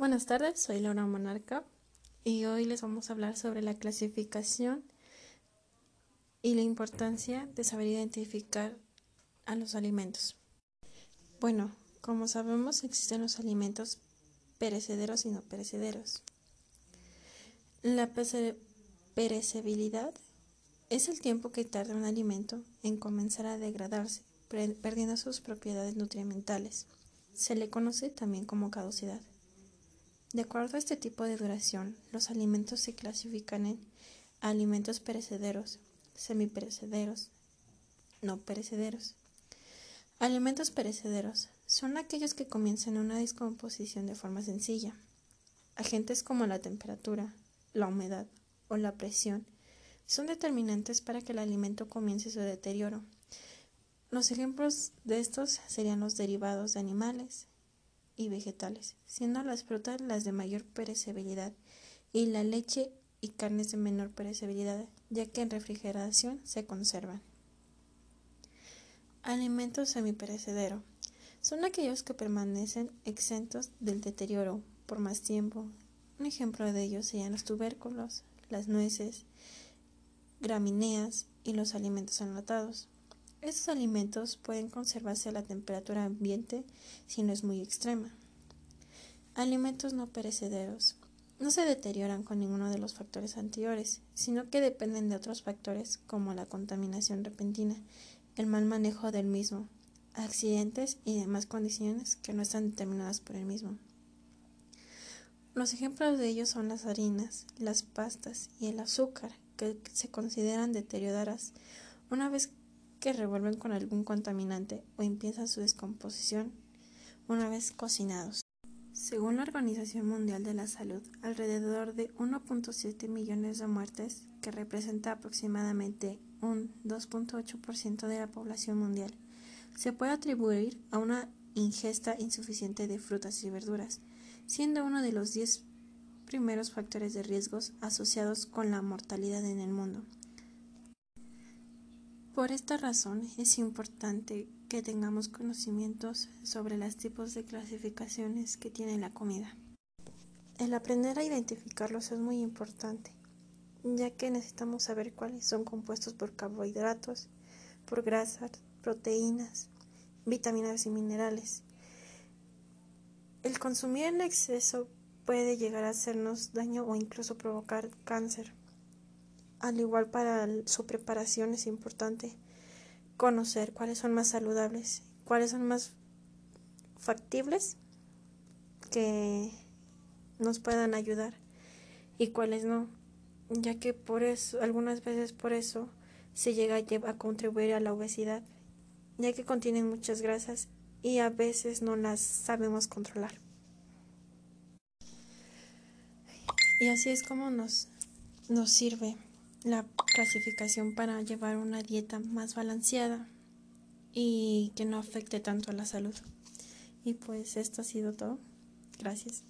Buenas tardes, soy Laura Monarca y hoy les vamos a hablar sobre la clasificación y la importancia de saber identificar a los alimentos. Bueno, como sabemos existen los alimentos perecederos y no perecederos. La perecibilidad es el tiempo que tarda un alimento en comenzar a degradarse, perdiendo sus propiedades nutrimentales. Se le conoce también como caducidad. De acuerdo a este tipo de duración, los alimentos se clasifican en alimentos perecederos, semiperecederos, no perecederos. Alimentos perecederos son aquellos que comienzan una descomposición de forma sencilla. Agentes como la temperatura, la humedad o la presión son determinantes para que el alimento comience su deterioro. Los ejemplos de estos serían los derivados de animales, y vegetales, siendo las frutas las de mayor perecibilidad y la leche y carnes de menor perecibilidad, ya que en refrigeración se conservan. Alimentos semiperecederos son aquellos que permanecen exentos del deterioro por más tiempo. Un ejemplo de ellos serían los tubérculos, las nueces, gramíneas y los alimentos enlatados. Estos alimentos pueden conservarse a la temperatura ambiente si no es muy extrema. Alimentos no perecederos. No se deterioran con ninguno de los factores anteriores, sino que dependen de otros factores como la contaminación repentina, el mal manejo del mismo, accidentes y demás condiciones que no están determinadas por el mismo. Los ejemplos de ellos son las harinas, las pastas y el azúcar, que se consideran deterioradas una vez que revuelven con algún contaminante o empiezan su descomposición una vez cocinados. Según la Organización Mundial de la Salud, alrededor de 1.7 millones de muertes, que representa aproximadamente un 2.8% de la población mundial, se puede atribuir a una ingesta insuficiente de frutas y verduras, siendo uno de los 10 primeros factores de riesgos asociados con la mortalidad en el mundo. Por esta razón es importante que tengamos conocimientos sobre los tipos de clasificaciones que tiene la comida. El aprender a identificarlos es muy importante, ya que necesitamos saber cuáles son compuestos por carbohidratos, por grasas, proteínas, vitaminas y minerales. El consumir en exceso puede llegar a hacernos daño o incluso provocar cáncer. Al igual para su preparación es importante conocer cuáles son más saludables, cuáles son más factibles que nos puedan ayudar y cuáles no, ya que por eso, algunas veces por eso se llega a contribuir a la obesidad, ya que contienen muchas grasas y a veces no las sabemos controlar. Y así es como nos, nos sirve la clasificación para llevar una dieta más balanceada y que no afecte tanto a la salud. Y pues esto ha sido todo. Gracias.